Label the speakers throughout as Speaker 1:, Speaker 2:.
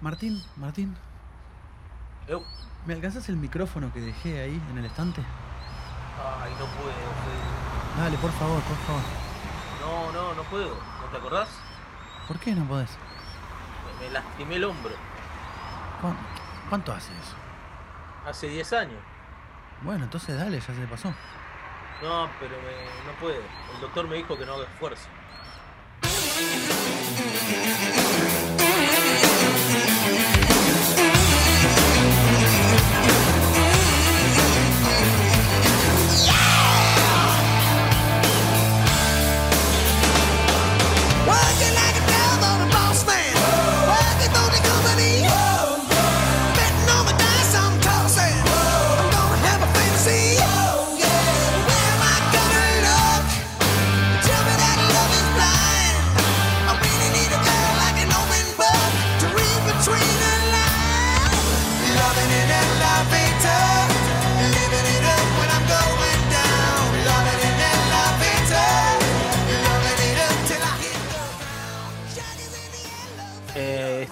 Speaker 1: Martín, Martín,
Speaker 2: Eu.
Speaker 1: ¿me alcanzas el micrófono que dejé ahí en el estante?
Speaker 2: Ay, no puedo, Fede.
Speaker 1: Dale, por favor, por favor.
Speaker 2: No, no, no puedo. ¿No te acordás?
Speaker 1: ¿Por qué no podés?
Speaker 2: Me, me lastimé el hombro.
Speaker 1: ¿Cuán- ¿Cuánto hace eso?
Speaker 2: Hace 10 años.
Speaker 1: Bueno, entonces dale, ya se pasó.
Speaker 2: No, pero me- no puedo. El doctor me dijo que no haga esfuerzo. Bye.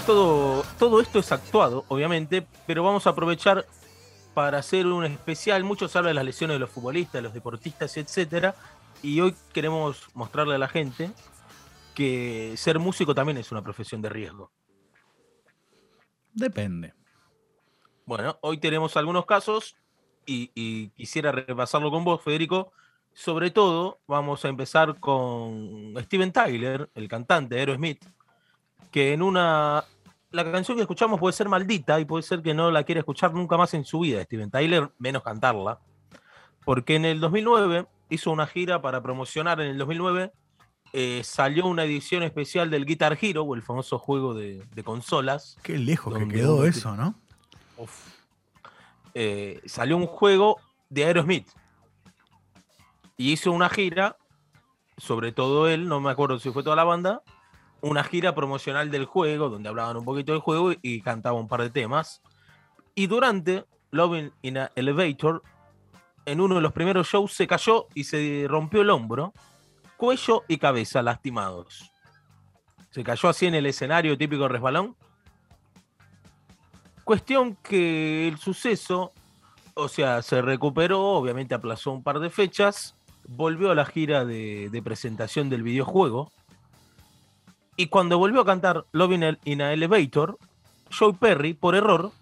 Speaker 2: Todo, todo esto es actuado, obviamente, pero vamos a aprovechar para hacer un especial. Muchos hablan de las lesiones de los futbolistas, de los deportistas, etcétera. Y hoy queremos mostrarle a la gente que ser músico también es una profesión de riesgo.
Speaker 1: Depende.
Speaker 2: Bueno, hoy tenemos algunos casos y, y quisiera repasarlo con vos, Federico. Sobre todo, vamos a empezar con Steven Tyler, el cantante de Aerosmith, que en una. La canción que escuchamos puede ser maldita y puede ser que no la quiera escuchar nunca más en su vida, Steven Tyler, menos cantarla. Porque en el 2009 hizo una gira para promocionar. En el 2009 eh, salió una edición especial del Guitar Hero, o el famoso juego de, de consolas,
Speaker 1: Qué lejos que quedó eso, ¿no?
Speaker 2: Uf. Eh, salió un juego de Aerosmith. Y hizo una gira, sobre todo él, no me acuerdo si fue toda la banda, una gira promocional del juego, donde hablaban un poquito del juego y, y cantaba un par de temas. Y durante Loving in a Elevator, en uno de los primeros shows se cayó y se rompió el hombro, cuello y cabeza lastimados. Se cayó así en el escenario típico resbalón Cuestión que el suceso, o sea, se recuperó, obviamente aplazó un par de fechas, volvió a la gira de presentación del videojuego. Y cuando volvió a cantar Loving in a- in a Elevator, Joe Perry, por error,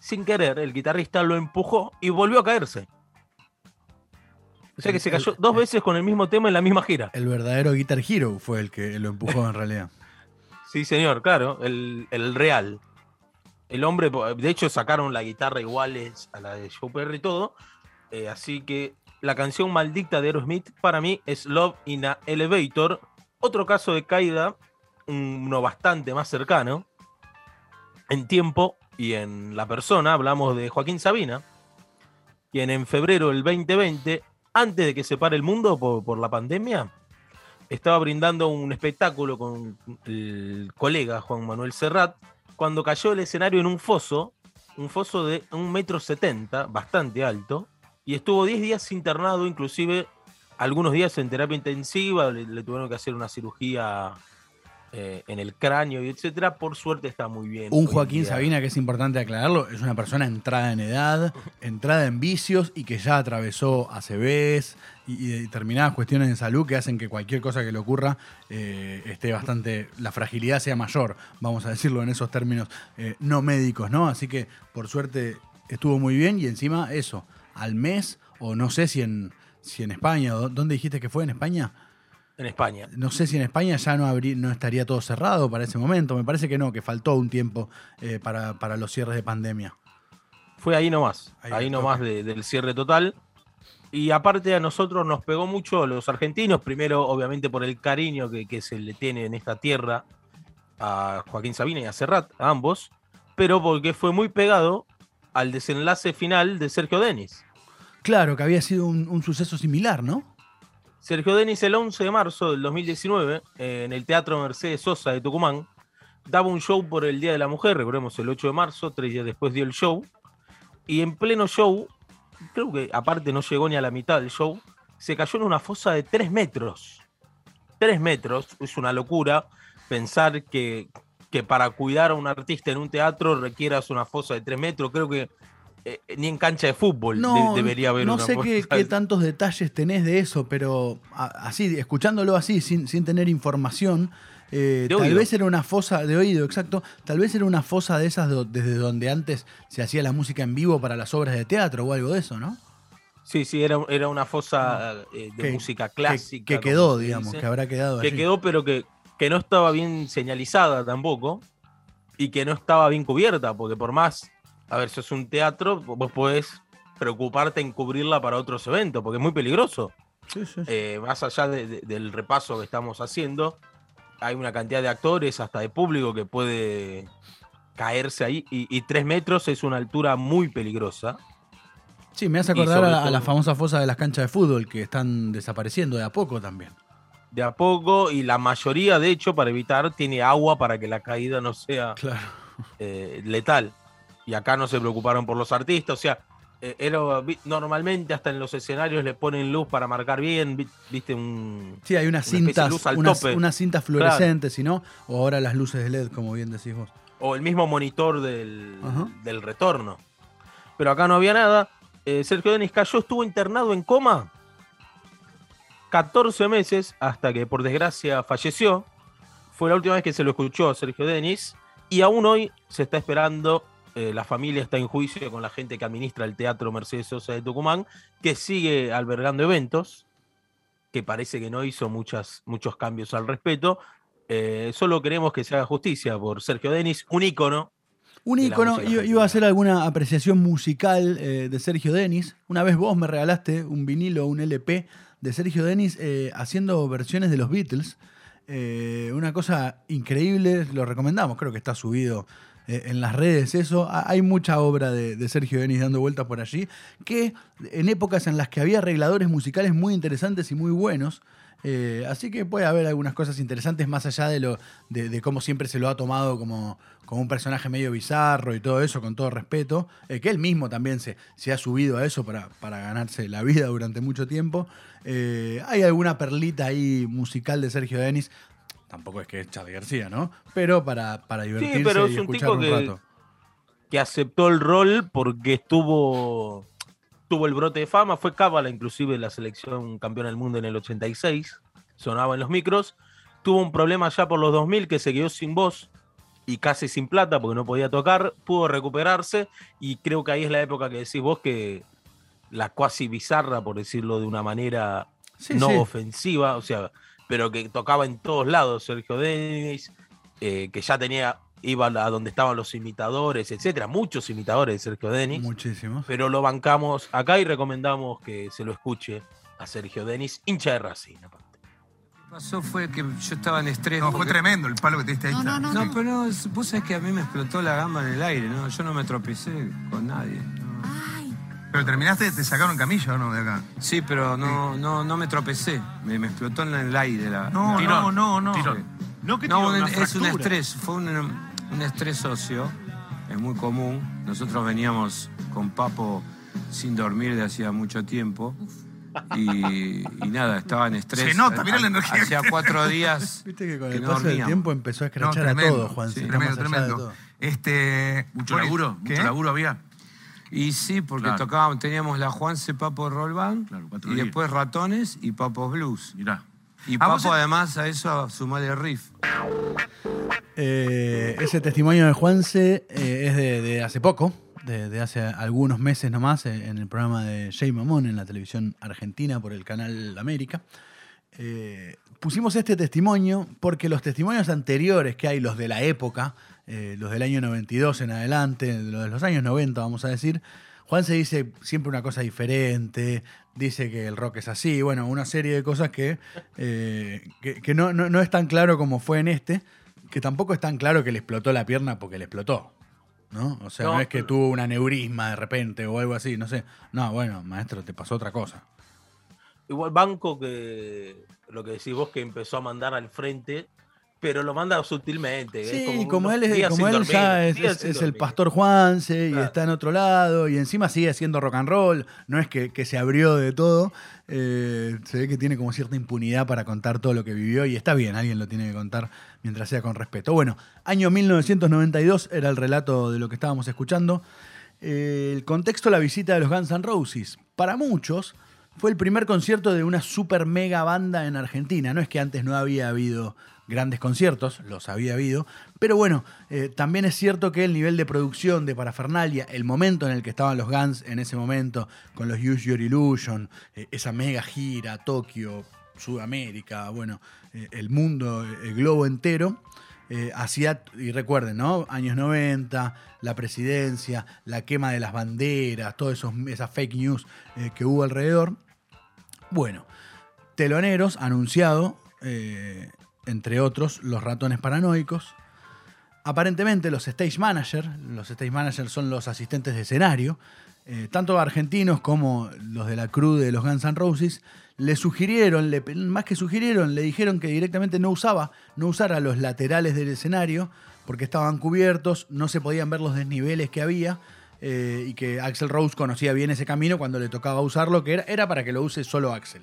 Speaker 2: sin querer, el guitarrista lo empujó y volvió a caerse. O sea que
Speaker 1: El-
Speaker 2: se cayó
Speaker 1: el-
Speaker 2: dos veces con el mismo tema en la misma gira.
Speaker 1: El verdadero Guitar Hero fue el que lo empujó en realidad.
Speaker 2: Sí, señor, claro, el, el real. El hombre, de hecho, sacaron la guitarra iguales a la de Joe Perry y todo. eh, así que la canción maldita de Aerosmith para mí es Love in a Elevator. Otro caso de caída, uno bastante más cercano, en tiempo y en la persona, hablamos de Joaquín Sabina, quien en febrero del 2020, antes de que se pare el mundo por, la pandemia, estaba brindando un espectáculo con el colega Juan Manuel Serrat, cuando cayó el escenario en un foso, un foso de un metro setenta, bastante alto, y estuvo 10 días internado, inclusive algunos días en terapia intensiva, le tuvieron que hacer una cirugía eh, en el cráneo y etcétera. Por suerte está muy bien.
Speaker 1: Un Joaquín. Sabina, que es importante aclararlo, es una persona entrada en edad, entrada en vicios y que ya atravesó ACVs y, y determinadas cuestiones de salud que hacen que cualquier cosa que le ocurra eh, esté bastante. la fragilidad sea mayor, vamos a decirlo en esos términos eh, no médicos, ¿no? Así que por suerte estuvo muy bien y encima eso, al mes, o no sé si en, si en España, ¿dó- ¿dónde dijiste que fue en España?
Speaker 2: En España.
Speaker 1: No sé si en España ya no, habrí- no estaría todo cerrado para ese momento. Me parece que no, que faltó un tiempo eh, para, para los cierres de pandemia.
Speaker 2: Fue ahí nomás,
Speaker 1: Ahí
Speaker 2: ahí, nomás de- del cierre total. Y aparte a nosotros nos pegó mucho a los argentinos, primero obviamente por el cariño que, que se le tiene en esta tierra a Joaquín Sabina y a Serrat, a ambos, pero porque fue muy pegado al desenlace final de Sergio Denis.
Speaker 1: Claro, que había sido un, un suceso similar, ¿no?
Speaker 2: Sergio Denis el 11 de marzo del 2019, eh, en el Teatro Mercedes Sosa de Tucumán, daba un show por el Día de la Mujer, recordemos el 8 de marzo, tres días después dio el show, y en pleno show, creo que aparte no llegó ni a la mitad del show, se cayó en una fosa de 3 metros. 3 metros, es una locura pensar que que para cuidar a un artista en un teatro requieras una fosa de 3 metros. Creo que eh, ni en cancha de fútbol
Speaker 1: No,
Speaker 2: de- debería haber
Speaker 1: no
Speaker 2: una
Speaker 1: sé qué, qué tantos detalles tenés de eso, pero así, escuchándolo así, sin, sin tener información, eh, tal
Speaker 2: oído.
Speaker 1: vez era una fosa de oído, exacto, tal vez era una fosa de esas do- desde donde antes se hacía la música en vivo para las obras de teatro o algo de eso, ¿no?
Speaker 2: Sí, sí, era, era una fosa eh, de
Speaker 1: Que-
Speaker 2: música
Speaker 1: Que-
Speaker 2: clásica.
Speaker 1: Que,
Speaker 2: como
Speaker 1: quedó, digamos, que habrá quedado
Speaker 2: que
Speaker 1: allí.
Speaker 2: quedó, pero que, que no estaba bien señalizada tampoco y que no estaba bien cubierta, porque por más, a ver, si es un teatro, vos podés preocuparte en cubrirla para otros eventos, porque es muy peligroso.
Speaker 1: Sí, sí, sí.
Speaker 2: Eh, más allá de- de- del repaso que estamos haciendo, hay una cantidad de actores, hasta de público, que puede caerse ahí, y, y tres metros es una altura muy peligrosa.
Speaker 1: Sí, me hace acordar a, a la
Speaker 2: todo-
Speaker 1: famosa fosa de las canchas de fútbol que están desapareciendo de a poco también.
Speaker 2: De a poco, y la mayoría, de hecho, para evitar, tiene agua para que la caída no sea
Speaker 1: Claro.
Speaker 2: eh, letal. Y acá no se preocuparon por los artistas. O sea, eh, era, normalmente hasta en los escenarios le ponen luz para marcar bien. vi- Viste un.
Speaker 1: Sí, hay unas
Speaker 2: Una
Speaker 1: cintas,
Speaker 2: luz al
Speaker 1: unas,
Speaker 2: tope.
Speaker 1: unas cintas fluorescentes, si no, o ahora las luces de LED, como bien decís vos.
Speaker 2: O el mismo monitor del,
Speaker 1: Ajá.
Speaker 2: del retorno. Pero acá no había nada. Eh, Sergio Denis cayó, estuvo internado en coma 14 meses hasta que por desgracia falleció. Fue la última vez que se lo escuchó a Sergio Denis. Y aún hoy se está esperando, eh, la familia está en juicio con la gente que administra el Teatro Mercedes Sosa de Tucumán, que sigue albergando eventos, que parece que no hizo muchas, muchos cambios al respecto. Eh, solo queremos que se haga justicia por Sergio Denis, un ícono.
Speaker 1: Un ícono, iba, a hacer alguna apreciación musical eh, de Sergio Denis. Una vez vos me regalaste un vinilo, un LP de Sergio Denis haciendo versiones de los Beatles. Una cosa increíble, lo recomendamos, creo que está subido eh, en las redes eso. Ha- Hay mucha obra de, Sergio Denis dando vueltas por allí, que en épocas en las que había arregladores musicales muy interesantes y muy buenos, eh, así que puede haber algunas cosas interesantes más allá de lo de, cómo siempre se lo ha tomado como, como un personaje medio bizarro y todo eso, con todo respeto. eh, que él mismo también se, se ha subido a eso para, para ganarse la vida durante mucho tiempo. Hay alguna perlita ahí musical de Sergio Denis. Tampoco es que es Charlie García, ¿no? Pero para, para divertirse
Speaker 2: pero
Speaker 1: y
Speaker 2: es un
Speaker 1: escuchar
Speaker 2: tipo
Speaker 1: un
Speaker 2: que-
Speaker 1: rato.
Speaker 2: que aceptó el rol porque estuvo tuvo el brote de fama, fue cábala inclusive la selección campeona del mundo en el 86, sonaba en los micros, tuvo un problema ya por los 2000 que se quedó sin voz y casi sin plata porque no podía tocar, pudo recuperarse y creo que ahí es la época que decís vos que la cuasi bizarra, por decirlo de una manera
Speaker 1: Sí,
Speaker 2: no
Speaker 1: sí.
Speaker 2: ofensiva, o sea, pero que tocaba en todos lados Sergio Denis, eh, que ya tenía, iba a donde estaban los imitadores, etcétera, muchos imitadores de Sergio Denis,
Speaker 1: Muchísimos.
Speaker 2: pero lo bancamos acá y recomendamos que se lo escuche a Sergio Denis, hincha de Racing. aparte.
Speaker 3: pasó fue que yo estaba en estrés.
Speaker 4: No, fue tremendo el palo que te diste ahí.
Speaker 5: No, no, no.
Speaker 3: No, pero no, vos sabés que a mí me explotó la gamba en el aire, ¿no? Yo no me tropecé con nadie. no.
Speaker 4: Pero terminaste, te sacaron camilla o no de acá.
Speaker 3: Sí, pero no, no, no me tropecé. Me, me explotó en el aire la.
Speaker 4: No,
Speaker 3: la-
Speaker 4: no, no, no.
Speaker 3: Sí.
Speaker 6: No, que
Speaker 3: No, un- es un estrés, fue un, un estrés socio, es muy común. Nosotros veníamos con Papo sin dormir de hacía mucho tiempo. Y, y nada, estaba en estrés.
Speaker 4: Se nota, mirá la energía
Speaker 3: Hacía cuatro días.
Speaker 1: Viste que con
Speaker 3: que
Speaker 1: el
Speaker 3: no
Speaker 1: paso del
Speaker 3: dormíamos.
Speaker 1: tiempo empezó a
Speaker 4: No,
Speaker 1: escrachar a todo, Juan.
Speaker 3: Sí,
Speaker 4: tremendo, tremendo. Este.
Speaker 6: Mucho
Speaker 4: bueno,
Speaker 6: laburo,
Speaker 4: ¿qué?
Speaker 6: mucho laburo había.
Speaker 3: Y sí, porque
Speaker 6: Claro.
Speaker 3: tocábamos, teníamos la Juanse Papo Roll Band,
Speaker 6: Claro,
Speaker 3: y
Speaker 6: días.
Speaker 3: después Ratones y Papos Blues.
Speaker 6: Mirá.
Speaker 3: Y
Speaker 4: Ah,
Speaker 3: Papo además a eso sumale riff.
Speaker 1: Eh, ese testimonio de Juanse eh, es de, de hace poco, de, de hace algunos meses nomás, eh, en el programa de Jay Mamón en la televisión argentina por el canal América. Eh, pusimos este testimonio porque los testimonios anteriores que hay, los de la época, eh, los del año 92 en adelante, los de los años 90, vamos a decir, Juan se dice siempre una cosa diferente, dice que el rock es así, bueno, una serie de cosas que, eh, que, que no, no- no es tan claro como fue en este, que tampoco es tan claro que le explotó la pierna porque le explotó. ¿No? O sea, no,
Speaker 2: No.
Speaker 1: es que tuvo un aneurisma de repente o algo así, no sé. No, bueno, maestro, te pasó otra cosa.
Speaker 2: Igual banco que lo que decís vos que empezó a mandar al frente pero lo manda sutilmente. es
Speaker 1: Sí,
Speaker 2: como
Speaker 1: él, es, como él
Speaker 2: dormir,
Speaker 1: ya es, es- el pastor Juanse y está en otro lado y encima sigue haciendo rock and roll, no es que, que se abrió de todo, eh, se ve que tiene como cierta impunidad para contar todo lo que vivió y está bien, alguien lo tiene que contar mientras sea con respeto. Bueno, año 1992 era el relato de lo que estábamos escuchando. Eh, el contexto, la visita de los Guns N' Roses. Para muchos fue el primer concierto de una super mega banda en Argentina. No es que antes no había habido grandes conciertos, los había habido, pero bueno, eh, también es cierto que el nivel de producción, de parafernalia, el momento en el que estaban los Guns en ese momento, con los Use Your Illusion, eh, esa mega gira, Tokio, Sudamérica, bueno, eh, el mundo, el globo entero, hacía, y recuerden, ¿no? Años 90, la presidencia, la quema de las banderas, todas esas fake news que hubo alrededor. Bueno, teloneros anunciado, entre otros, los ratones paranoicos. Aparentemente los stage managers, los stage managers son los asistentes de escenario, eh, tanto argentinos como los de la crew de los Guns N' Roses, le sugirieron, le- más que sugirieron, le dijeron que directamente no usaba, no usara los laterales del escenario, porque estaban cubiertos, no se podían ver los desniveles que había, eh, y que Axel Rose conocía bien ese camino cuando le tocaba usarlo, que era, era para que lo use solo Axel.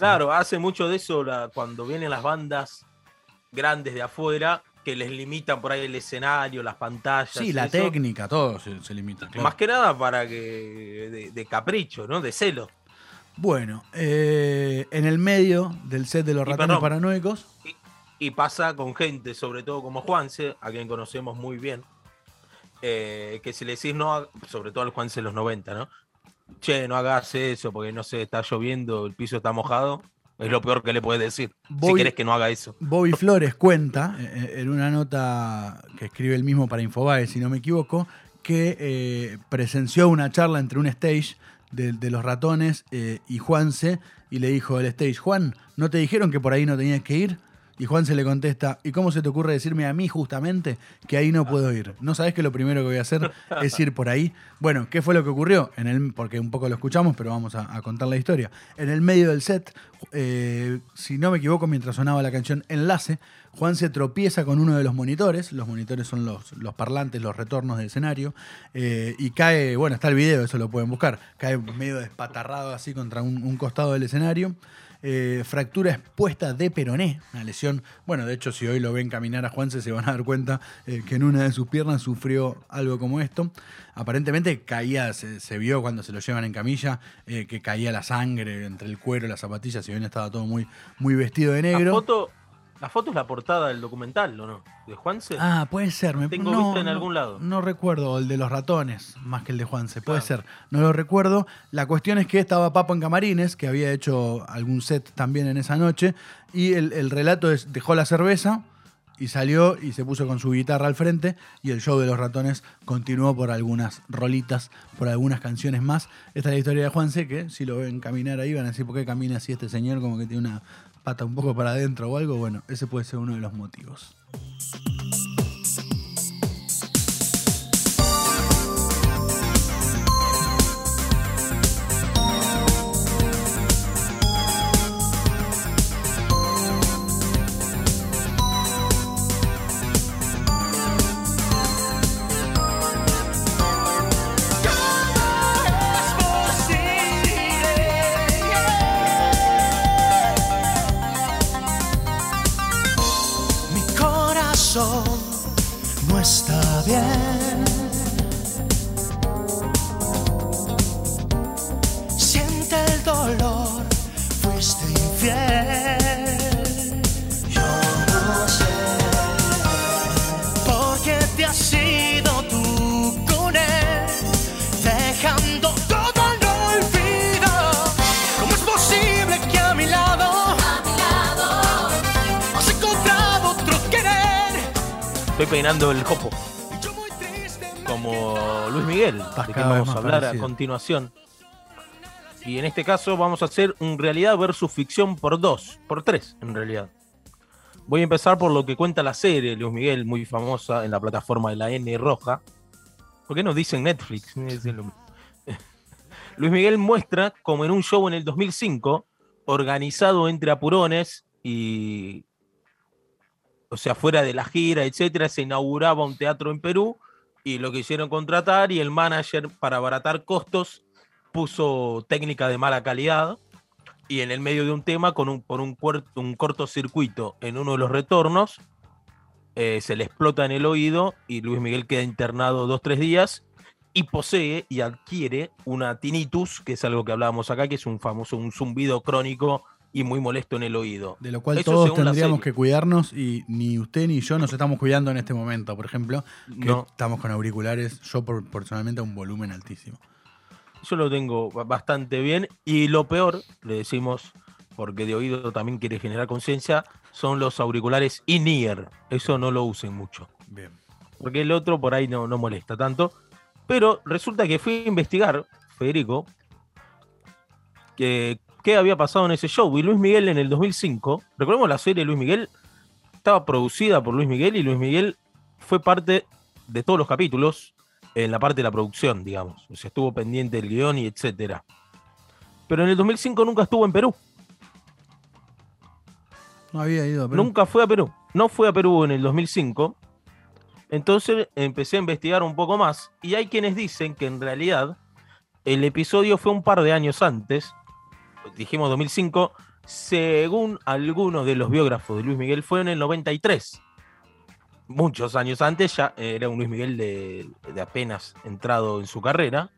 Speaker 2: Claro, hace mucho de eso la- cuando vienen las bandas grandes de afuera que les limitan por ahí el escenario, las pantallas.
Speaker 1: Sí, la
Speaker 2: eso.
Speaker 1: técnica, todo se, se limita. claro.
Speaker 2: Más que nada para que. de, de capricho, ¿no? De celo.
Speaker 1: Bueno, eh, en el medio del set de los
Speaker 2: Y
Speaker 1: ratones
Speaker 2: perdón.
Speaker 1: paranoicos,
Speaker 2: Y pasa con gente, sobre todo como Juanse, a quien conocemos muy bien, eh, que si le decís no, sobre todo al Juanse de los 90, ¿no? Che, no hagas eso porque no sé, está lloviendo, el piso está mojado. Es lo peor que le puedes decir. Si querés que no haga eso.
Speaker 1: Bobby Flores cuenta, eh, en una nota que escribe el mismo para Infobae, si no me equivoco, que eh, presenció una charla entre un stage de, de los ratones eh, y Juanse, y le dijo el stage, Juan, ¿no te dijeron que por ahí no tenías que ir? Y Juan se le contesta, ¿y cómo se te ocurre decirme a mí justamente que ahí no puedo ir? ¿No sabes que lo primero que voy a hacer es ir por ahí? Bueno, ¿qué fue lo que ocurrió? En el, porque un poco lo escuchamos, pero vamos a, contar la historia. En el medio del set, eh, si no me equivoco, mientras sonaba la canción Enlace, Juan se tropieza con uno de los monitores, los monitores son los, los parlantes, los retornos del escenario, eh, y cae, bueno, está el video, eso lo pueden buscar, cae medio despatarrado así contra un costado del escenario. Eh, fractura expuesta de peroné, una lesión. Bueno, de hecho, si hoy lo ven caminar a Juanse, se van a dar cuenta eh, que en una de sus piernas sufrió algo como esto. Aparentemente caía, se, se vio cuando se lo llevan en camilla, eh, que caía la sangre entre el cuero y las zapatillas. Si bien estaba todo muy, muy vestido de
Speaker 2: La
Speaker 1: negro.
Speaker 2: foto, la foto es la portada del documental, ¿o no? De Juanse.
Speaker 1: Ah, puede ser. Me,
Speaker 2: Tengo
Speaker 1: no,
Speaker 2: vista en
Speaker 1: no-
Speaker 2: algún lado.
Speaker 1: No recuerdo el de los ratones, más que el de Juanse. Puede
Speaker 2: Claro.
Speaker 1: ser. No lo recuerdo. La cuestión es que estaba Papo en Camarines, que había hecho algún set también en esa noche. Y el, el relato es: dejó la cerveza y salió y se puso con su guitarra al frente. Y el show de los ratones continuó por algunas rolitas, por algunas canciones más. Esta es la historia de Juanse, que si lo ven caminar ahí van a decir: ¿por qué camina así este señor? Como que tiene una pata un poco para adentro o algo. Bueno, ese puede ser uno de los motivos.
Speaker 7: Y
Speaker 2: en este caso vamos a hacer un realidad versus ficción por dos, por tres en realidad. Voy a empezar por lo que cuenta la serie Luis Miguel, muy famosa en la plataforma de la N roja. ¿Por qué nos dicen Netflix? Luis Miguel muestra como en un show en el 2005, organizado entre apurones y o sea, fuera de la gira, etcétera, se inauguraba un teatro en Perú y lo quisieron contratar y el manager, para abaratar costos, puso técnica de mala calidad y en el medio de un tema, con un, por un, un cortocircuito en uno de los retornos, eh, se le explota en el oído y Luis Miguel queda internado dos, tres días y posee y adquiere una tinnitus, que es algo que hablábamos acá, que es un famoso, un zumbido crónico y muy molesto en el oído.
Speaker 1: De lo cual
Speaker 2: Eso
Speaker 1: todos tendríamos que cuidarnos y ni usted ni yo nos estamos cuidando en este momento, por ejemplo, que
Speaker 2: No.
Speaker 1: estamos con auriculares, yo por- personalmente a un volumen altísimo.
Speaker 2: Yo lo tengo ba- bastante bien. Y lo peor, le decimos, porque de oído también quiere generar conciencia, son los auriculares in-ear. Eso no lo usen mucho.
Speaker 1: Bien.
Speaker 2: Porque el otro por ahí no, no molesta tanto. Pero resulta que fui a investigar, Federico, que, qué había pasado en ese show. Y Luis Miguel en el 2005, recordemos la serie Luis Miguel, estaba producida por Luis Miguel y Luis Miguel fue parte de todos los capítulos en la parte de la producción, digamos. O sea, estuvo pendiente del guion y etcétera. Pero en el 2005 nunca estuvo en Perú.
Speaker 1: No había ido, pero
Speaker 2: Nunca fue a Perú. No fue a Perú en el 2005. Entonces empecé a investigar un poco más. Y hay quienes dicen que en realidad el episodio fue un par de años antes. Dijimos 2005. Según algunos de los biógrafos de Luis Miguel, fue en el 93. Muchos años antes, ya era un Luis Miguel de, de apenas entrado en su carrera.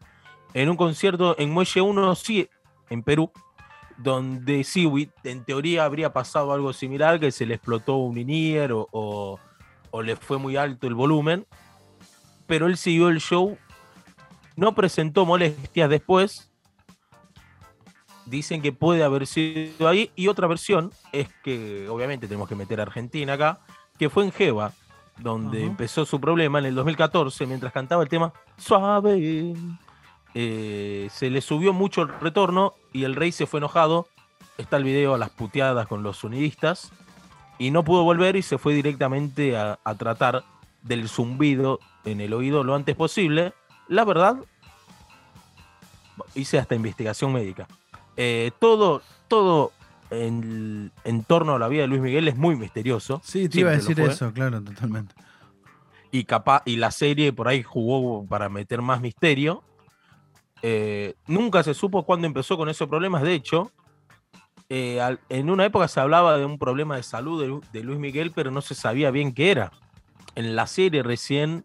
Speaker 2: En un concierto en Muelle 1, sí, en Perú, donde sí, wi- en teoría habría pasado algo similar, que se le explotó un inier o- o le fue muy alto el volumen, pero él siguió el show, no presentó molestias después, dicen que puede haber sido ahí, y otra versión es que, obviamente tenemos que meter a Argentina acá, que fue en Jeva, donde empezó su problema en el 2014, mientras cantaba el tema Suave. eh, se le subió mucho el retorno y el rey se fue enojado. Está el video a las puteadas con los sonidistas. Y no pudo volver y se fue directamente a, a tratar del zumbido en el oído lo antes posible. La verdad, hice hasta investigación médica. Eh, todo, todo en, en torno a la vida de Luis Miguel es muy misterioso.
Speaker 1: Sí, te iba a decir eso, claro, totalmente.
Speaker 2: y capaz y la serie por ahí jugó para meter más misterio. Eh, nunca se supo cuándo empezó con esos problemas. De hecho, eh, al- en una época se hablaba de un problema de salud de, de Luis Miguel, pero no se sabía bien qué era. En la serie recién,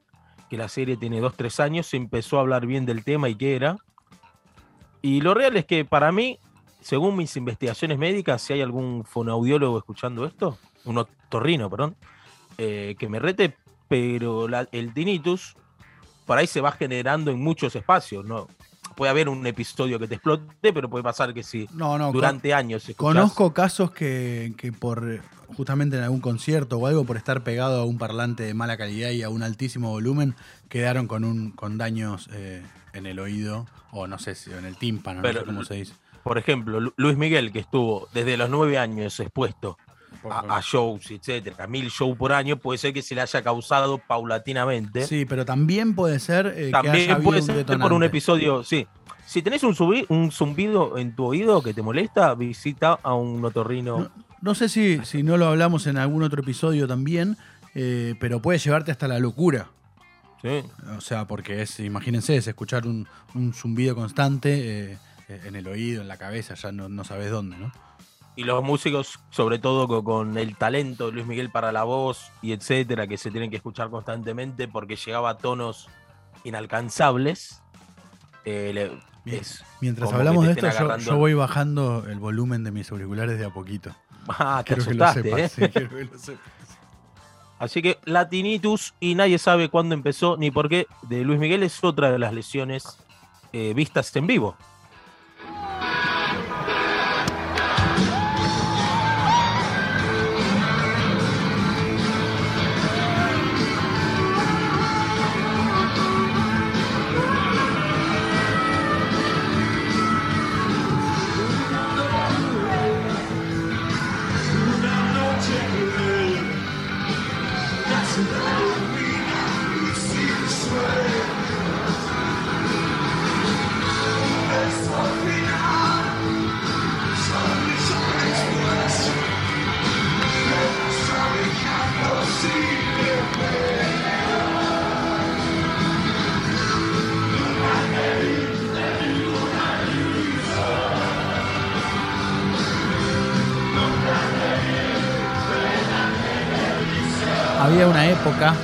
Speaker 2: que la serie tiene dos, tres años, se empezó a hablar bien del tema y qué era. Y lo real es que para mí, según mis investigaciones médicas, si hay algún fonoaudiólogo escuchando esto, un otorrino, perdón, eh, que me rete, pero la- el tinnitus por ahí se va generando en muchos espacios, ¿no? Puede haber un episodio que te explote, pero puede pasar que si
Speaker 1: No, no,
Speaker 2: durante años escuchás-
Speaker 1: Conozco casos que, que por justamente en algún concierto o algo, por estar pegado a un parlante de mala calidad y a un altísimo volumen, quedaron con un con daños eh, en el oído o no sé si en el tímpano,
Speaker 2: Pero-
Speaker 1: no sé cómo se dice.
Speaker 2: por ejemplo, Lu- Luis Miguel, que estuvo desde los nueve años expuesto a, a shows, etcétera, a mil shows por año, puede ser que se le haya causado paulatinamente.
Speaker 1: Sí, pero también puede ser eh, que haya
Speaker 2: También puede
Speaker 1: un
Speaker 2: ser por un episodio, sí. Si tenés un, zubi- un zumbido en tu oído que te molesta, visita a un otorrino.
Speaker 1: No, no sé si, si no lo hablamos en algún otro episodio también, eh, pero puede llevarte hasta la locura.
Speaker 2: Sí.
Speaker 1: O sea, porque es, imagínense, es escuchar un, un zumbido constante eh, eh, en el oído, en la cabeza, ya no, no sabes dónde, ¿no?
Speaker 2: Y los músicos, sobre todo co- con, el talento de Luis Miguel para la voz y etcétera, que se tienen que escuchar constantemente porque llegaba a tonos inalcanzables. eh, le-
Speaker 1: Bien.
Speaker 2: es
Speaker 1: Mientras hablamos de esto, yo, voy bajando el volumen de mis auriculares de a poquito.
Speaker 2: Ah, te
Speaker 1: Quiero que lo
Speaker 2: asustaste,
Speaker 1: sepas.
Speaker 2: ¿eh?
Speaker 1: sí, quiero que lo sepas.
Speaker 2: Así que la tinnitus, y nadie sabe cuándo empezó ni por qué, de Luis Miguel es otra de las lesiones eh, vistas en vivo.
Speaker 1: Época,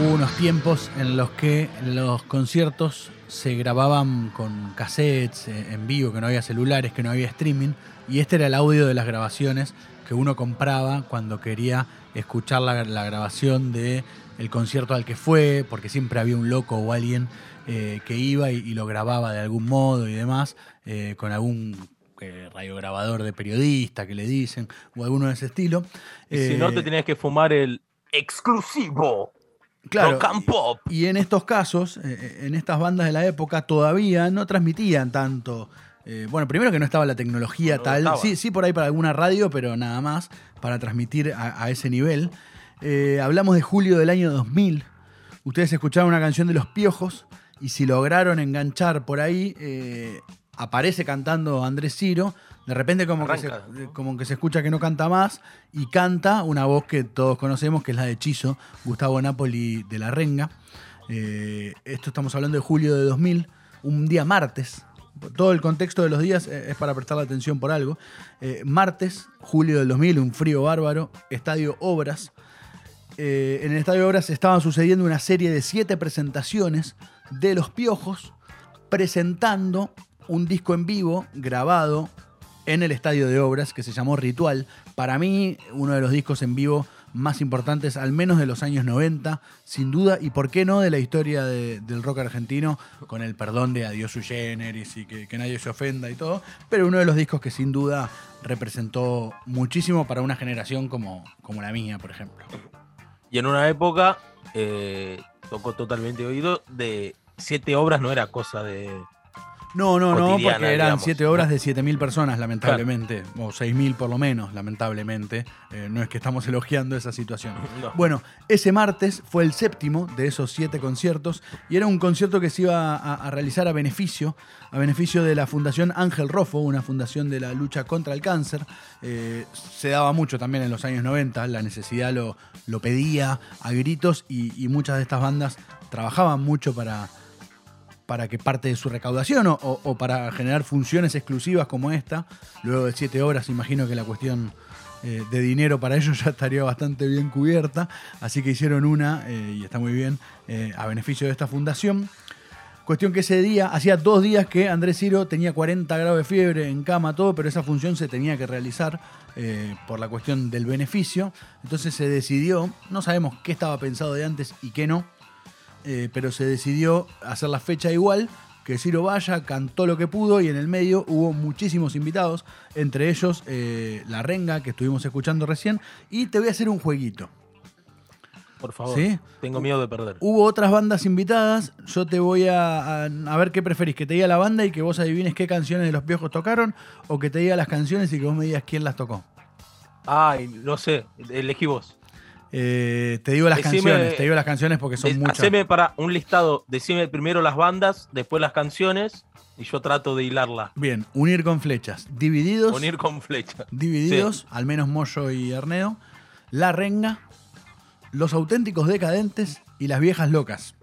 Speaker 1: hubo unos tiempos en los que los conciertos se grababan con cassettes eh, en vivo, que no había celulares, que no había streaming, y este era el audio de las grabaciones que uno compraba cuando quería escuchar la, la grabación de el concierto al que fue, porque siempre había un loco o alguien eh, que iba y, y lo grababa de algún modo y demás, eh, con algún eh, radiograbador de periodista que le dicen, o alguno de ese estilo.
Speaker 2: Y si no, te tenías que fumar el exclusivo
Speaker 1: Claro,
Speaker 2: rock and pop.
Speaker 1: Y en estos casos, eh, en estas bandas de la época, todavía no transmitían tanto. eh, bueno, primero que no estaba la tecnología
Speaker 2: No
Speaker 1: tal.
Speaker 2: estaba.
Speaker 1: Sí, sí, por ahí para alguna radio, pero nada más para transmitir a, a ese nivel. Eh, hablamos de julio del año 2000. Ustedes escucharon una canción de Los Piojos y si lograron enganchar por ahí, eh, aparece cantando Andrés Ciro. De repente como que, se,
Speaker 2: Arranca, ¿no?
Speaker 1: como que se escucha que no canta más y canta una voz que todos conocemos, que es la de Chizo, Gustavo Napoli de la Renga. Eh, esto estamos hablando de julio de 2000, un día martes. Todo el contexto de los días eh, es para prestar la atención por algo. Eh, martes, julio del 2000, un frío bárbaro, Estadio Obras. Eh, en el Estadio Obras estaban sucediendo una serie de siete presentaciones de Los Piojos presentando un disco en vivo grabado en el Estadio de Obras que se llamó Ritual. Para mí, uno de los discos en vivo más importantes, al menos de los años 90, sin duda, y por qué no de la historia de- del rock argentino, con el perdón de Adiós su generis y que, que nadie se ofenda y todo, pero uno de los discos que sin duda representó muchísimo para una generación como, como la mía, por ejemplo.
Speaker 2: Y en una época eh, tocó totalmente oído de siete obras, no era cosa de.
Speaker 1: No, no, no, porque eran
Speaker 2: digamos.
Speaker 1: siete obras de 7.000 personas, lamentablemente, o 6.000 por lo menos, lamentablemente. Eh, no es que estamos elogiando esa situación.
Speaker 2: No.
Speaker 1: Bueno, ese martes fue el séptimo de esos siete conciertos y era un concierto que se iba a, a realizar a beneficio, a beneficio de la Fundación Ángel Rofo, una fundación de la lucha contra el cáncer. Eh, se daba mucho también en los años 90, la necesidad lo, lo pedía a gritos y, y muchas de estas bandas trabajaban mucho para, para que parte de su recaudación o, para generar funciones exclusivas como esta. Luego de siete horas, imagino que la cuestión eh, de dinero para ellos ya estaría bastante bien cubierta. Así que hicieron una, eh, y está muy bien, eh, a beneficio de esta fundación. Cuestión que ese día, hacía dos días que Andrés Ciro tenía 40 grados de fiebre en cama, todo, pero esa función se tenía que realizar por la cuestión del beneficio. Entonces se decidió, no sabemos qué estaba pensado de antes y qué no, eh, pero se decidió hacer la fecha igual, que Ciro vaya, cantó lo que pudo y en el medio hubo muchísimos invitados, entre ellos eh, La Renga, que estuvimos escuchando recién, y te voy a hacer un jueguito.
Speaker 2: Por favor.
Speaker 1: ¿Sí?
Speaker 2: Tengo miedo de perder.
Speaker 1: Hubo otras bandas invitadas, yo te voy a, a, a ver qué preferís, que te diga la banda y que vos adivines qué canciones de los piojos tocaron, o que te diga las canciones y que vos me digas quién las tocó.
Speaker 2: Ay, no sé. Elegí vos.
Speaker 1: Eh, te digo las
Speaker 2: Decime-
Speaker 1: canciones, te digo las canciones porque son
Speaker 2: De-
Speaker 1: muchas.
Speaker 2: Haceme para un listado. Decime primero las bandas, después las canciones y yo trato de hilarla.
Speaker 1: Bien, unir con flechas. Divididos.
Speaker 2: Unir con flecha.
Speaker 1: Divididos, al menos Moyo y Arneo, La Renga, Los Auténticos Decadentes y Las Viejas Locas.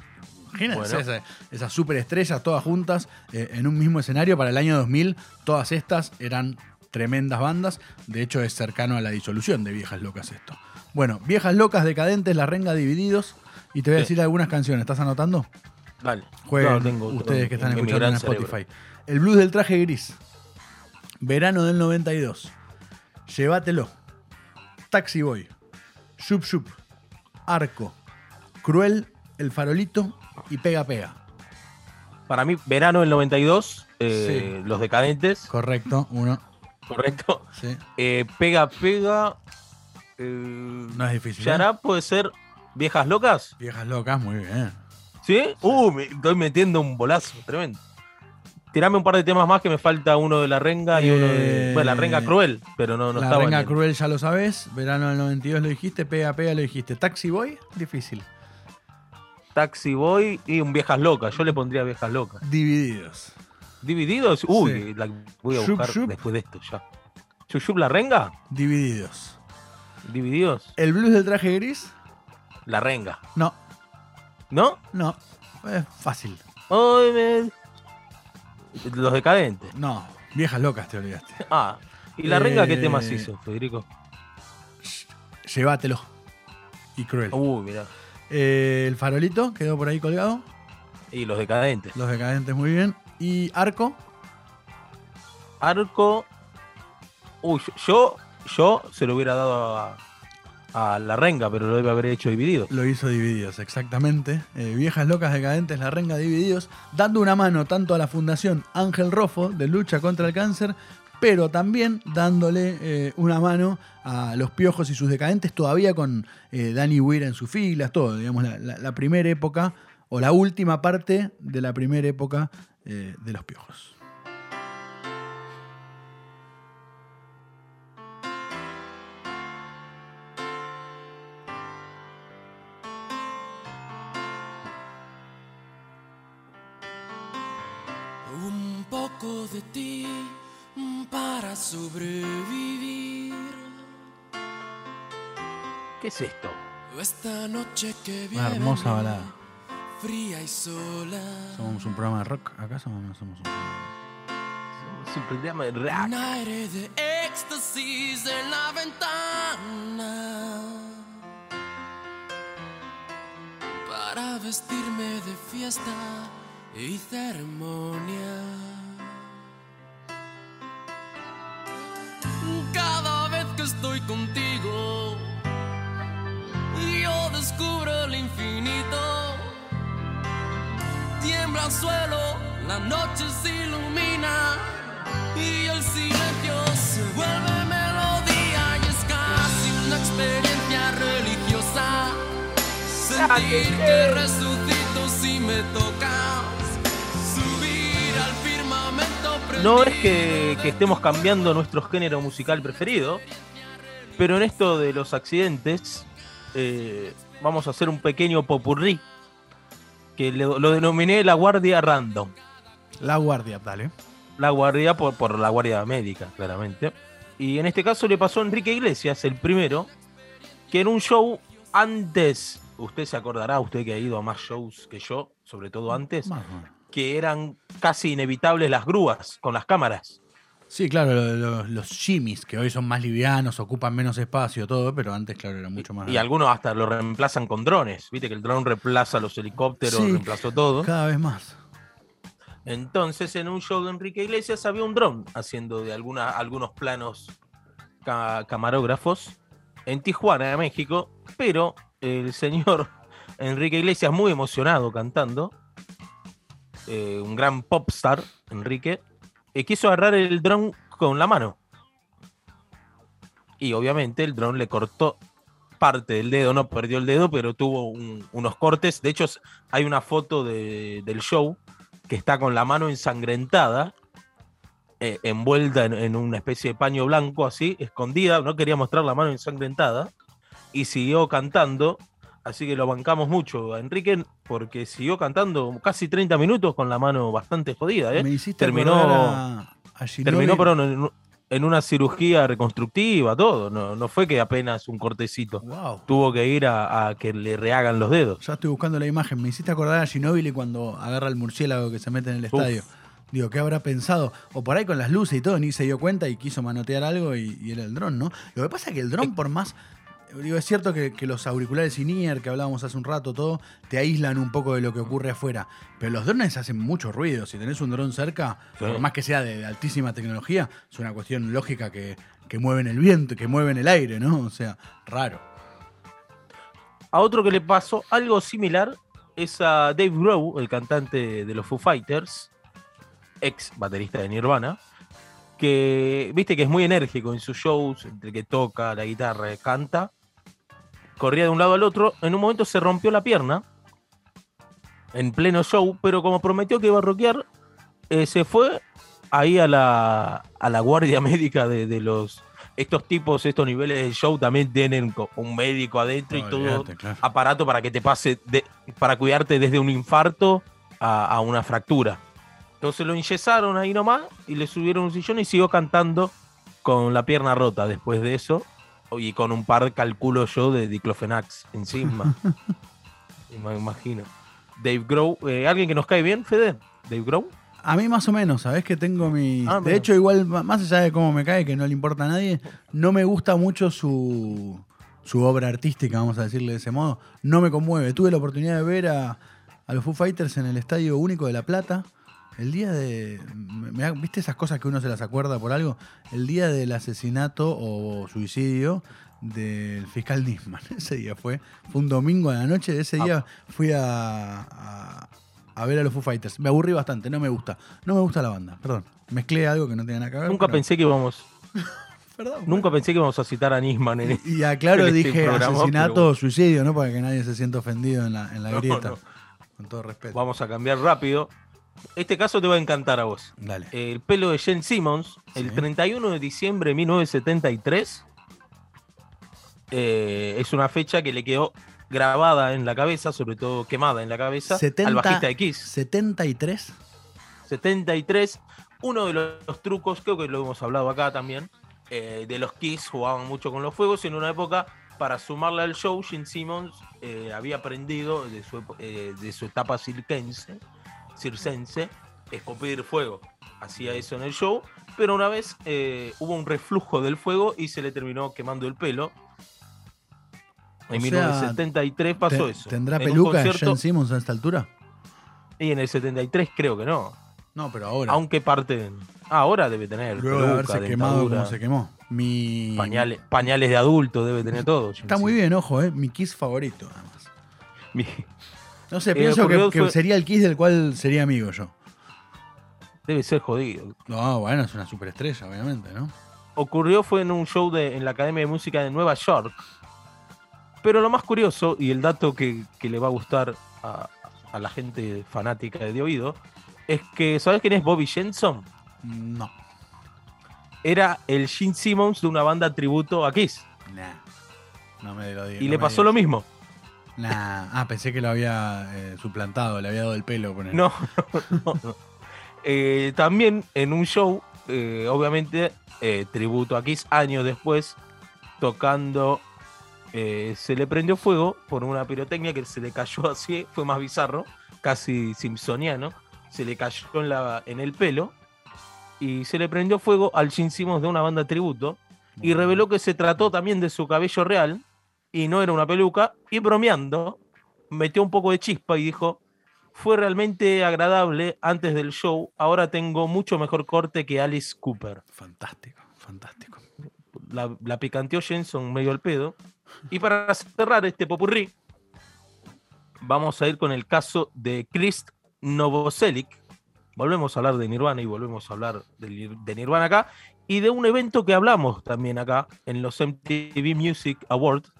Speaker 1: Imagínense
Speaker 2: Bueno.
Speaker 1: esas superestrellas todas juntas eh, en un mismo escenario para el año 2000. Todas estas eran tremendas bandas. De hecho, es cercano a la disolución de Viejas Locas esto. Bueno, Viejas Locas, Decadentes, La Renga, Divididos. Y te voy a decir algunas canciones. ¿Estás anotando?
Speaker 2: Dale.
Speaker 1: Jueguen
Speaker 2: No, tengo-
Speaker 1: ustedes que están escuchando en
Speaker 2: cerebro.
Speaker 1: Spotify. El blues del traje gris. Verano del 92. Llévatelo. Taxi Boy. Shup Shup. Arco. Cruel. El farolito. Y Pega Pega.
Speaker 2: Para mí, verano del 92, eh, Los Decadentes,
Speaker 1: Correcto. Uno.
Speaker 2: correcto.
Speaker 1: Sí.
Speaker 2: Eh, pega, pega. Eh,
Speaker 1: No es difícil. ¿eh?
Speaker 2: Yará puede ser Viejas Locas.
Speaker 1: Viejas locas, muy bien.
Speaker 2: ¿Sí? Uh, me estoy metiendo un bolazo, tremendo. Tirame un par de temas más que me falta uno de la renga y uno de.
Speaker 1: Eh,
Speaker 2: Bueno, la renga cruel, pero no, no
Speaker 1: la
Speaker 2: estaba.
Speaker 1: renga
Speaker 2: el-
Speaker 1: cruel ya lo sabes. Verano del 92 lo dijiste. Pega Pega lo dijiste. Taxi Boy. Difícil.
Speaker 2: Taxi Boy y un Viejas Locas. Yo le pondría Viejas Locas.
Speaker 1: Divididos.
Speaker 2: ¿Divididos? Uy,
Speaker 1: Sí.
Speaker 2: la voy a buscar
Speaker 1: shup.
Speaker 2: después de esto ya. ¿Shup, shup, la renga?
Speaker 1: Divididos.
Speaker 2: ¿Divididos?
Speaker 1: El blues del traje gris.
Speaker 2: La renga.
Speaker 1: No.
Speaker 2: ¿No?
Speaker 1: No. Es fácil.
Speaker 2: Ay, me- Los decadentes.
Speaker 1: No. Viejas locas te olvidaste.
Speaker 2: Ah. ¿Y la renga qué
Speaker 1: Eh,
Speaker 2: temas hizo, Federico?
Speaker 1: Llévatelo. y Cruel.
Speaker 2: Uy, mirá.
Speaker 1: Eh, el farolito quedó por ahí colgado.
Speaker 2: Y los decadentes.
Speaker 1: Los decadentes muy bien. Y Arco,
Speaker 2: Arco. Uy, yo, yo se lo hubiera dado a, la renga, pero lo debe haber hecho dividido.
Speaker 1: lo hizo divididos, exactamente. Eh, viejas locas decadentes, la renga divididos, dando una mano tanto a la Fundación Ángel Rofo de lucha contra el cáncer, pero también dándole eh, una mano a los piojos y sus decadentes, todavía con eh, Danny Weir en sus filas, todo, digamos, la primera época o la última parte de la primera época eh, de los piojos.
Speaker 5: Sobrevivir.
Speaker 2: ¿Qué es esto?
Speaker 5: Esta noche que
Speaker 1: Una
Speaker 5: viene.
Speaker 1: hermosa balada.
Speaker 5: Fría y sola.
Speaker 1: ¿Somos un programa de rock acaso o no somos un programa?
Speaker 2: Es un programa de
Speaker 5: Un
Speaker 2: rap.
Speaker 5: aire de éxtasis en la ventana. Para vestirme de fiesta y ceremonia. Estoy contigo, yo descubro el infinito. Tiembla el suelo, la noche se ilumina y el silencio se vuelve melodía y es casi una experiencia religiosa. Sentir que resucito si me tocas, subir al firmamento.
Speaker 2: No es que, que estemos cambiando nuestro género musical preferido, pero en esto de los accidentes eh, vamos a hacer un pequeño popurrí que lo, lo denominé la guardia random.
Speaker 1: La guardia, dale.
Speaker 2: La guardia por, por la guardia médica, claramente. Y en este caso le pasó a Enrique Iglesias, el primero, que en un show antes, usted se acordará, usted que ha ido a más shows que yo, sobre todo antes, que eran casi inevitables las grúas con las cámaras.
Speaker 1: Sí, claro, lo- lo- los shimmies, que hoy son más livianos, ocupan menos espacio, todo, pero antes, claro, era mucho más.
Speaker 2: Y algunos hasta lo reemplazan con drones. Viste que el dron reemplaza los helicópteros,
Speaker 1: Sí.
Speaker 2: reemplazó todo.
Speaker 1: Cada vez más.
Speaker 2: Entonces, en un show de Enrique Iglesias había un dron haciendo de alguna, algunos planos ca- camarógrafos en Tijuana, México. Pero el señor Enrique Iglesias, muy emocionado cantando, eh, un gran popstar, Enrique, eh, quiso agarrar el dron con la mano. Y obviamente el dron le cortó parte del dedo, no perdió el dedo, pero tuvo un- unos cortes. De hecho, hay una foto de- del show que está con la mano ensangrentada, eh, envuelta en, en una especie de paño blanco así, escondida, no quería mostrar la mano ensangrentada, y siguió cantando, así que lo bancamos mucho a Enrique, porque siguió cantando casi 30 minutos con la mano bastante jodida, ¿eh?
Speaker 1: Me hiciste
Speaker 2: terminó-
Speaker 1: acordar a, a Ginóbili.
Speaker 2: Terminó, perdón, en, en una cirugía reconstructiva, todo, no, no fue que apenas un cortecito,
Speaker 1: Wow.
Speaker 2: tuvo que ir a, a que le rehagan los dedos.
Speaker 1: Ya estoy buscando la imagen. Me hiciste acordar a Ginóbili cuando agarra el murciélago que se mete en el estadio. Digo, ¿qué habrá pensado? O por ahí con las luces y todo, ni se dio cuenta y quiso manotear algo y, y era el dron, ¿no? Lo que pasa es que el dron, por más. Digo, es cierto que, que los auriculares in-ear que hablábamos hace un rato, todo, te aíslan un poco de lo que ocurre afuera. Pero los drones hacen mucho ruido. Si tenés un dron cerca,
Speaker 2: Sí.
Speaker 1: por más que sea de, de altísima tecnología, es una cuestión lógica que, que mueven el viento, que mueven el aire, ¿no? O sea, raro.
Speaker 2: A otro que le pasó algo similar es a Dave Grohl, el cantante de los Foo Fighters, ex baterista de Nirvana, que viste que es muy enérgico en sus shows, entre que toca la guitarra, canta, corría de un lado al otro, en un momento se rompió la pierna en pleno show, pero como prometió que iba a rockear, eh, se fue ahí a la, a la guardia médica de, de los... Estos tipos, estos niveles de show también tienen un médico adentro y todo
Speaker 1: claro.
Speaker 2: aparato para que te pase, de- para cuidarte desde un infarto a, a una fractura. Entonces lo inyesaron ahí nomás y le subieron un sillón y siguió cantando con la pierna rota después de eso y con un par, calculo yo, de diclofenax encima. me imagino. Dave Grohl, eh, ¿alguien que nos cae bien, Fede? Dave Grohl.
Speaker 1: A mí más o menos, sabes que tengo mi...
Speaker 2: Ah,
Speaker 1: de
Speaker 2: mira.
Speaker 1: hecho, igual, más allá de cómo me cae, que no le importa a nadie, no me gusta mucho su, su obra artística, vamos a decirle de ese modo, no me conmueve. Tuve la oportunidad de ver a, a los Foo Fighters en el Estadio Único de La Plata. El día de. ¿Viste esas cosas que uno se las acuerda por algo? El día del asesinato o suicidio del fiscal Nisman. Ese día fue. Fue un domingo a la noche. Ese día fui a, a, a ver a los Foo Fighters. Me aburrí bastante, no me gusta. No me gusta la banda, perdón. Mezclé algo que no tenía nada que ver.
Speaker 2: Nunca
Speaker 1: pero-
Speaker 2: pensé que íbamos,
Speaker 1: Perdón,
Speaker 2: nunca pensé que íbamos a citar a Nisman en
Speaker 1: y aclaro,
Speaker 2: en este
Speaker 1: dije
Speaker 2: programa,
Speaker 1: asesinato
Speaker 2: pero
Speaker 1: o suicidio, ¿no? Para que nadie se sienta ofendido en la, en la
Speaker 2: No,
Speaker 1: grieta.
Speaker 2: no.
Speaker 1: Con todo respeto.
Speaker 2: Vamos a cambiar rápido. Este caso te va a encantar a vos.
Speaker 1: Dale.
Speaker 2: El pelo de Jen Simmons, el
Speaker 1: Sí.
Speaker 2: 31 de diciembre de 1973. eh, es una fecha que le quedó grabada en la cabeza, sobre todo quemada en la cabeza,
Speaker 1: 70
Speaker 2: al bajista de Kiss.
Speaker 1: 73.
Speaker 2: 73. Uno de los trucos, creo que lo hemos hablado acá también, eh, de los Kiss jugaban mucho con los fuegos. En una época, para sumarle al show, Gene Simmons eh, había aprendido de su, de su etapa circense, circense, escupir fuego. Hacía eso en el show, pero una vez eh, hubo un reflujo del fuego y se le terminó quemando el pelo. En
Speaker 1: O sea,
Speaker 2: 1973 pasó
Speaker 1: Te-
Speaker 2: eso.
Speaker 1: ¿Tendrá
Speaker 2: En
Speaker 1: peluca Jen Simmons a esta altura?
Speaker 2: Y en el 73 creo que no.
Speaker 1: No, pero ahora.
Speaker 2: Aunque parte. ah, ahora debe tener.
Speaker 1: luego de
Speaker 2: peluca,
Speaker 1: haberse quemado como se quemó. Mi.
Speaker 2: Pañales, pañales de adulto debe tener todo.
Speaker 1: Está muy bien, ojo, ¿eh? Mi kiss favorito, además.
Speaker 2: Mi-
Speaker 1: No sé,
Speaker 2: Eh,
Speaker 1: pienso que,
Speaker 2: ocurrió
Speaker 1: que
Speaker 2: fue-
Speaker 1: sería el kiss del cual sería amigo yo.
Speaker 2: Debe ser jodido.
Speaker 1: No, bueno, es una superestrella, obviamente, ¿no?
Speaker 2: Ocurrió fue en un show de, en la Academia de Música de Nueva York. Pero lo más curioso, y el dato que, que le va a gustar a, a la gente fanática de oído, es que, ¿sabes quién es Bobby Jenson?
Speaker 1: No.
Speaker 2: Era el Gene Simmons de una banda tributo a Kiss.
Speaker 1: Nah. No me lo digas.
Speaker 2: Y
Speaker 1: no
Speaker 2: le pasó lo mismo.
Speaker 1: Nah. Ah, pensé que lo había eh, suplantado, le había dado el pelo. ponele.
Speaker 2: No, no, no. Eh, también en un show, eh, obviamente, tributo a Kiss, años después, tocando, se le prendió fuego por una pirotecnia que se le cayó así, fue más bizarro, casi simpsoniano, se le cayó en, la, en el pelo y se le prendió fuego al Gene Simmons de una banda tributo y reveló que se trató también de su cabello real y no era una peluca y bromeando metió un poco de chispa y dijo fue realmente agradable antes del show ahora tengo mucho mejor corte que Alice Cooper
Speaker 1: Fantástico, fantástico.
Speaker 2: la, la picanteó Jenson medio al pedo. Y para cerrar este popurrí vamos a ir con el caso de Chris Novoselic. Volvemos a hablar de Nirvana y volvemos a hablar de, de Nirvana acá y de un evento que hablamos también acá en los MTV Music Awards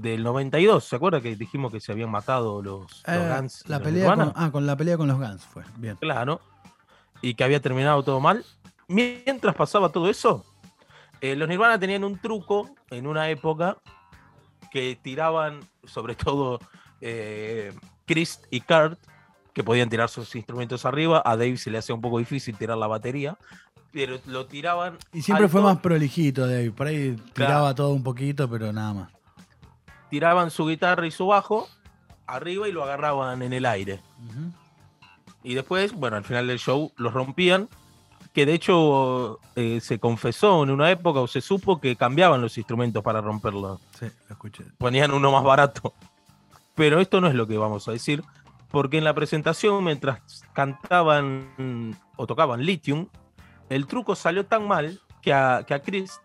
Speaker 2: del 92. ¿Se acuerda que dijimos que se habían matado los, los
Speaker 1: Eh,
Speaker 2: Guns y
Speaker 1: la
Speaker 2: los
Speaker 1: pelea con, ah, con la pelea con los Guns fue. Bien.
Speaker 2: Claro. Y que había terminado todo mal. Mientras pasaba todo eso, eh, los Nirvana tenían un truco en una época que tiraban, sobre todo eh, Chris y Kurt, que podían tirar sus instrumentos arriba. A Dave se le hacía un poco difícil tirar la batería, pero lo tiraban.
Speaker 1: Y siempre fue más prolijito, Dave. Por ahí tiraba todo un poquito, pero nada más.
Speaker 2: Tiraban su guitarra y su bajo arriba y lo agarraban en el aire. Y después, bueno, al final del show los rompían. Que de hecho eh, se confesó en una época o se supo que cambiaban los instrumentos para romperlos.
Speaker 1: Sí, lo escuché.
Speaker 2: Ponían uno más barato. Pero esto no es lo que vamos a decir. Porque en la presentación, mientras cantaban o tocaban Lithium, el truco salió tan mal que a, que a Chris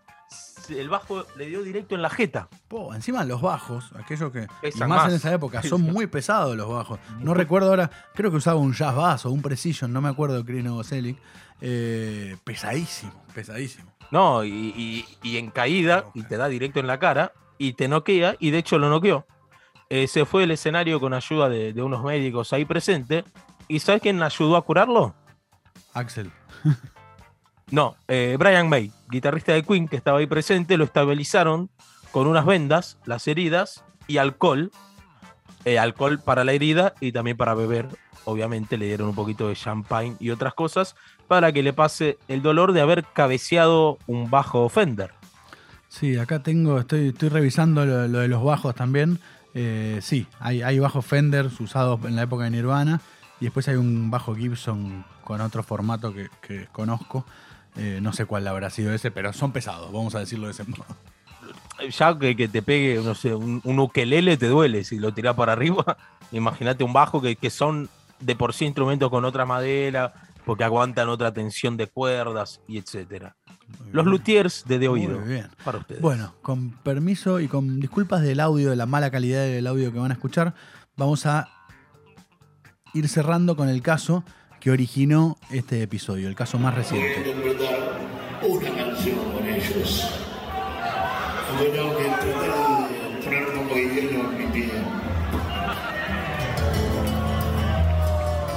Speaker 2: el bajo le dio directo en la jeta.
Speaker 1: Po, encima los bajos, aquellos que. y
Speaker 2: Pesan
Speaker 1: más, en esa época, son muy pesados los bajos. No recuerdo ahora, creo que usaba un jazz bass o un precision, no me acuerdo de Chris Novoselic. Eh, pesadísimo, pesadísimo.
Speaker 2: No, y, y- y en caída, y te da directo en la cara, y te noquea, y de hecho lo noqueó. Eh, se fue del escenario con ayuda de, de unos médicos ahí presentes. ¿Y sabes quién ayudó a curarlo?
Speaker 1: Axel.
Speaker 2: No, eh, Brian May, guitarrista de Queen, que estaba ahí presente, lo estabilizaron con unas vendas, las heridas, y alcohol. Eh, alcohol para la herida y también para beber. Obviamente le dieron un poquito de champagne y otras cosas para que le pase el dolor de haber cabeceado un bajo Fender.
Speaker 1: Sí, acá tengo, estoy, revisando lo, de los bajos también. Eh, sí, hay, bajos Fenders usados en la época de Nirvana. Y después hay un bajo Gibson con otro formato que conozco. Eh, no sé cuál habrá sido ese, pero son pesados, vamos a decirlo de ese modo.
Speaker 2: ya que, que te pegue, no sé, un, un ukelele te duele si lo tirás para arriba. Imagínate un bajo que, que son de por sí instrumentos con otra madera, porque aguantan otra tensión de cuerdas y etcétera. Los luthiers de, de
Speaker 1: Muy
Speaker 2: oído.
Speaker 1: bien.
Speaker 2: Para ustedes.
Speaker 1: Bueno, con permiso y con disculpas del audio, de la mala calidad del audio que van a escuchar, vamos a ir cerrando con el caso que originó este episodio, el caso más
Speaker 6: Voy a
Speaker 1: reciente.
Speaker 6: interpretar una canción con ellos. Yo tengo que tratar de poner un poco de hielo en mi piel.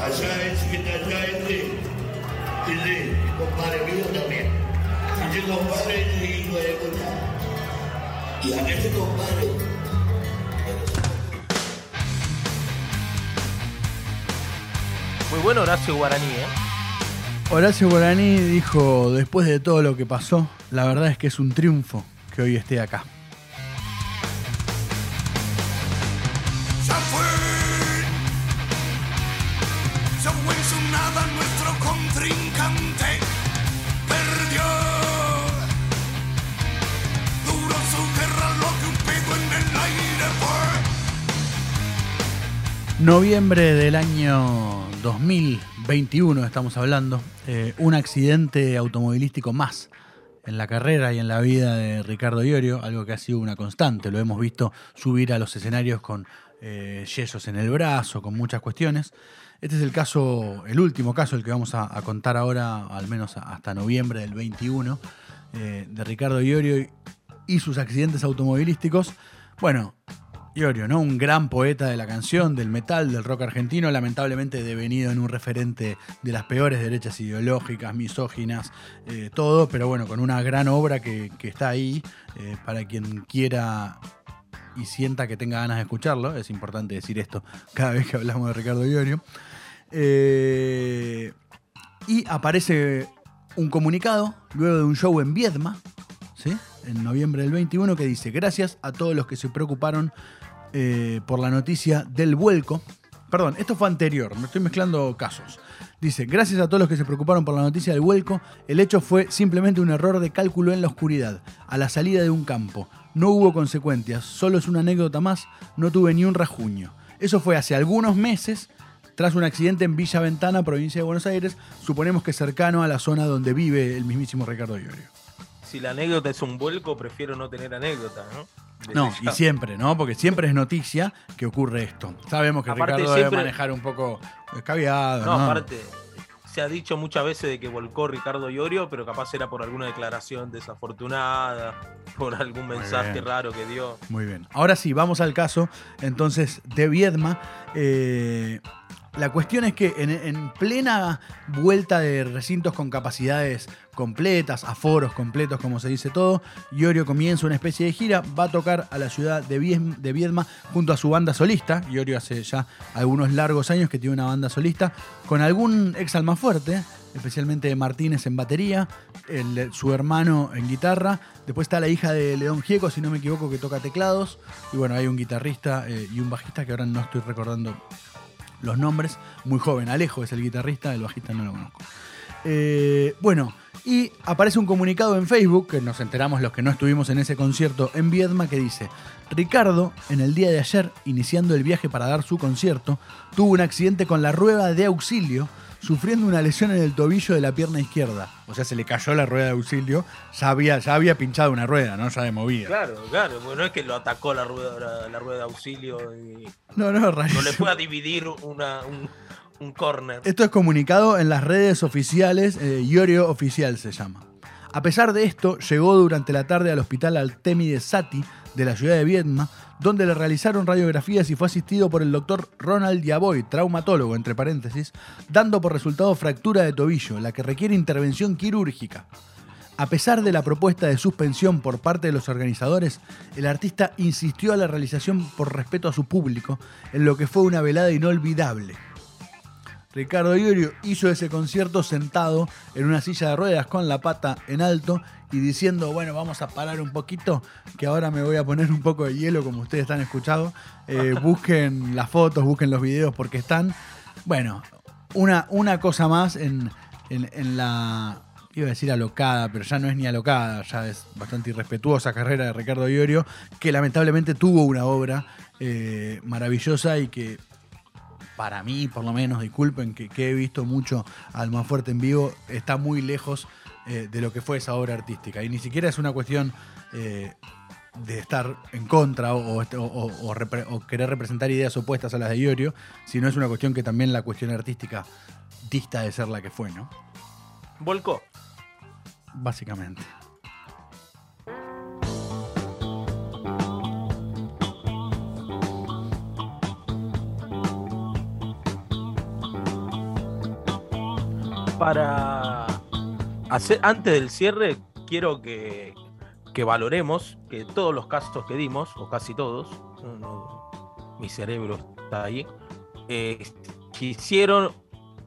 Speaker 6: Allá ese que allá, este, ese compadre mío también. Ese compadre es hijo de puta. Y a ese compadre
Speaker 2: Muy bueno Horacio Guaraní, ¿eh?
Speaker 1: Horacio Guaraní dijo, después de todo lo que pasó, la verdad es que es un triunfo que hoy esté acá.
Speaker 7: Se fue. Se fue sin nada nuestro contrincante. Perdió. Duró su guerra lo que un pedo en el aire fue.
Speaker 1: Noviembre del año 2021 estamos hablando. eh, un accidente automovilístico más en la carrera y en la vida de Ricardo Iorio, algo que ha sido una constante. Lo hemos visto subir a los escenarios con eh, yesos en el brazo, con muchas cuestiones. Este es el caso, el último caso, el que vamos a, contar ahora, al menos hasta noviembre del 21, eh, de Ricardo Iorio y sus accidentes automovilísticos. Bueno, Iorio, ¿no? Un gran poeta de la canción, del metal, del rock argentino, lamentablemente devenido en un referente de las peores derechas ideológicas, misóginas, eh, todo, pero bueno, con una gran obra que, está ahí eh, para quien quiera y sienta que tenga ganas de escucharlo. Es importante decir esto cada vez que hablamos de Ricardo Iorio. Eh, y aparece un comunicado luego de un show en Viedma, ¿sí? en noviembre del 21, que dice, gracias a todos los que se preocuparon eh, por la noticia del vuelco. Perdón, esto fue anterior, me estoy mezclando casos. Dice, gracias a todos los que se preocuparon por la noticia del vuelco, el hecho fue simplemente un error de cálculo en la oscuridad, a la salida de un campo. No hubo consecuencias, solo es una anécdota más, no tuve ni un rajuño. Eso fue hace algunos meses, tras un accidente en Villa Ventana, provincia de Buenos Aires, suponemos que cercano a la zona donde vive el mismísimo Ricardo Iorio.
Speaker 2: Si la anécdota es un vuelco, prefiero no tener anécdota, ¿no?
Speaker 1: No, y siempre, ¿no? Porque siempre es noticia que ocurre esto. Sabemos que
Speaker 2: Aparte,
Speaker 1: Ricardo
Speaker 2: siempre-
Speaker 1: debe manejar un poco escabiado,
Speaker 2: No,
Speaker 1: ¿no?
Speaker 2: aparte, se ha dicho muchas veces de que volcó Ricardo Iorio, pero capaz era por alguna declaración desafortunada, por algún mensaje raro que dio.
Speaker 1: Muy bien. Ahora sí, vamos al caso entonces de Viedma. Eh, la cuestión es que en, en plena vuelta de recintos con capacidades completas, aforos completos, como se dice todo, Iorio comienza una especie de gira, va a tocar a la ciudad de, Viedma junto a su banda solista. Iorio hace ya algunos largos años que tiene una banda solista, con algún ex almafuerte, especialmente Martínez en batería, su hermano en guitarra. Después está la hija de León Gieco, si no me equivoco, que toca teclados. Y bueno, hay un guitarrista eh, y un bajista que ahora no estoy recordando los nombres. Muy joven, Alejo es el guitarrista, el bajista no lo conozco. Eh, bueno, y aparece un comunicado en Facebook, que nos enteramos los que no estuvimos en ese concierto en Viedma, que dice, Ricardo, en el día de ayer, iniciando el viaje para dar su concierto, tuvo un accidente con la rueda de auxilio, sufriendo una lesión en el tobillo de la pierna izquierda. O sea, se le cayó la rueda de auxilio, ya había, ya había pinchado una rueda, ¿no? Ya de movida.
Speaker 2: Claro, claro, porque no es que lo atacó la rueda, la, la rueda de auxilio y
Speaker 1: No, no,
Speaker 2: no le fue a dividir una, un, un corner.
Speaker 1: Esto es comunicado en las redes oficiales, eh, Iorio Oficial se llama. A pesar de esto, llegó durante la tarde al hospital Artemide Sati de la ciudad de Viedma, donde le realizaron radiografías y fue asistido por el doctor Ronald Yavoy, traumatólogo, entre paréntesis, dando por resultado fractura de tobillo, la que requiere intervención quirúrgica. A pesar de la propuesta de suspensión por parte de los organizadores, el artista insistió a la realización por respeto a su público, en lo que fue una velada inolvidable. Ricardo Iorio hizo ese concierto sentado en una silla de ruedas con la pata en alto y diciendo, bueno, vamos a parar un poquito, que ahora me voy a poner un poco de hielo como ustedes están escuchando. Eh, busquen las fotos, busquen los videos porque están. Bueno, una, una cosa más en, en- en la, iba a decir alocada, pero ya no es ni alocada, ya es bastante irrespetuosa carrera de Ricardo Iorio, que lamentablemente tuvo una obra eh, maravillosa y que para mí, por lo menos, disculpen, que, que he visto mucho a Almafuerte en vivo, está muy lejos eh, de lo que fue esa obra artística. Y ni siquiera es una cuestión eh, de estar en contra o, o- o- o repre- o querer representar ideas opuestas a las de Iorio, sino es una cuestión que también la cuestión artística dista de ser la que fue, ¿no?
Speaker 2: Volcó.
Speaker 1: Básicamente.
Speaker 2: Para hacer, antes del cierre, quiero que, que valoremos que todos los casos que dimos, o casi todos, mi cerebro está ahí, eh, quisieron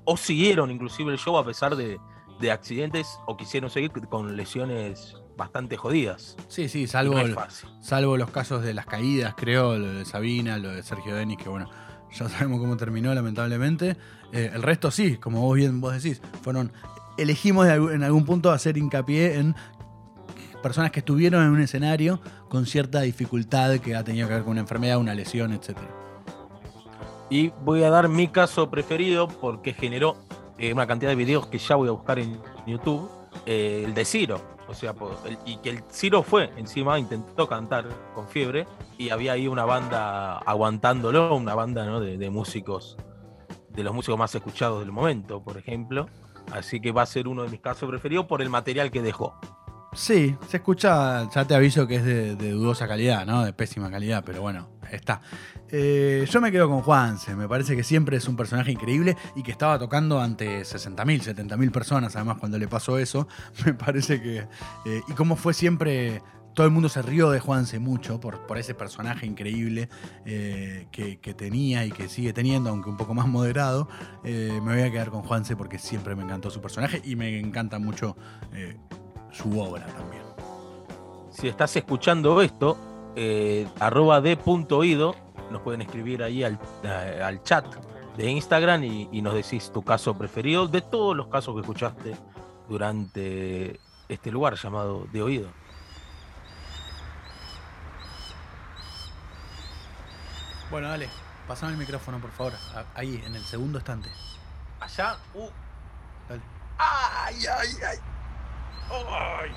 Speaker 2: o siguieron inclusive el show a pesar de, de accidentes o quisieron seguir con lesiones bastante jodidas.
Speaker 1: Sí, sí, salvo,
Speaker 2: no
Speaker 1: el- salvo los casos de las caídas, creo, lo de Sabina, lo de Sergio Denis, que bueno, ya sabemos cómo terminó, lamentablemente. Eh, el resto sí, como vos bien vos decís, fueron. Elegimos en algún punto hacer hincapié en personas que estuvieron en un escenario con cierta dificultad que ha tenido que ver con una enfermedad, una lesión, etc.
Speaker 2: Y voy a dar mi caso preferido porque generó eh, una cantidad de videos que ya voy a buscar en YouTube. eh, el de Ciro. O sea, y que el Ciro fue encima, intentó cantar con fiebre y había ahí una banda aguantándolo, una banda de, de músicos, de los músicos más escuchados del momento, por ejemplo. Así que va a ser uno de mis casos preferidos por el material que dejó.
Speaker 1: Sí, se escucha, ya te aviso que es de, dudosa calidad, ¿no? De pésima calidad, pero bueno, está. Eh, yo me quedo con Juanse, me parece que siempre es un personaje increíble y que estaba tocando ante 60.000, 70.000 personas, además cuando le pasó eso, me parece que... eh, y como fue siempre... Todo el mundo se rió de Juanse mucho por, ese personaje increíble eh, que, tenía y que sigue teniendo, aunque un poco más moderado. Me voy a quedar con Juanse porque siempre me encantó su personaje y me encanta mucho su obra también.
Speaker 2: Si estás escuchando esto, eh, arroba de punto oído, nos pueden escribir ahí al, a- al chat de Instagram y, y nos decís tu caso preferido de todos los casos que escuchaste durante este lugar llamado de oído.
Speaker 1: Bueno, dale, pasame el micrófono, por favor. Ahí, en el segundo estante.
Speaker 2: Allá, uh,
Speaker 1: Dale.
Speaker 2: ay, ay, ay. Ay.